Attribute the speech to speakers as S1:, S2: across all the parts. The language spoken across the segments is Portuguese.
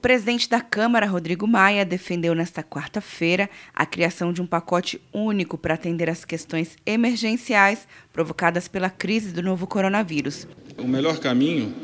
S1: presidente da Câmara, Rodrigo Maia, defendeu nesta quarta-feira a criação de um pacote único para atender as questões emergenciais provocadas pela crise do novo coronavírus.
S2: O melhor caminho,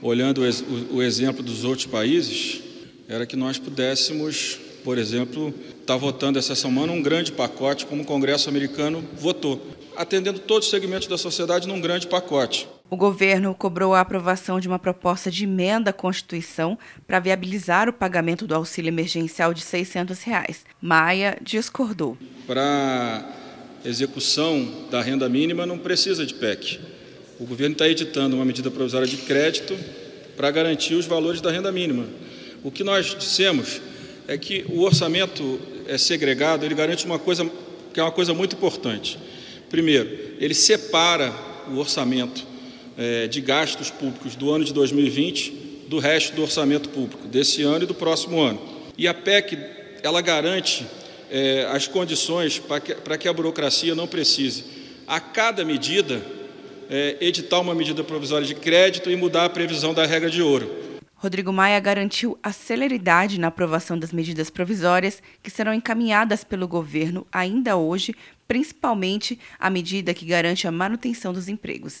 S2: olhando o exemplo dos outros países, era que nós pudéssemos, por exemplo, estar tá votando essa semana um grande pacote, como o Congresso americano votou, atendendo todos os segmentos da sociedade num grande pacote.
S1: O governo cobrou a aprovação de uma proposta de emenda à Constituição para viabilizar o pagamento do auxílio emergencial de 600 reais. Maia discordou.
S2: Para execução da renda mínima não precisa de PEC. O governo está editando uma medida provisória de crédito para garantir os valores da renda mínima. O que nós dissemos é que o orçamento é segregado, ele garante uma coisa que é uma coisa muito importante. Primeiro, ele separa o orçamento é, de gastos públicos do ano de 2020 do resto do orçamento público desse ano e do próximo ano. E a PEC ela garante é, as condições para que, que a burocracia não precise, a cada medida, é, editar uma medida provisória de crédito e mudar a previsão da regra de ouro.
S1: Rodrigo Maia garantiu a celeridade na aprovação das medidas provisórias que serão encaminhadas pelo governo ainda hoje, principalmente a medida que garante a manutenção dos empregos.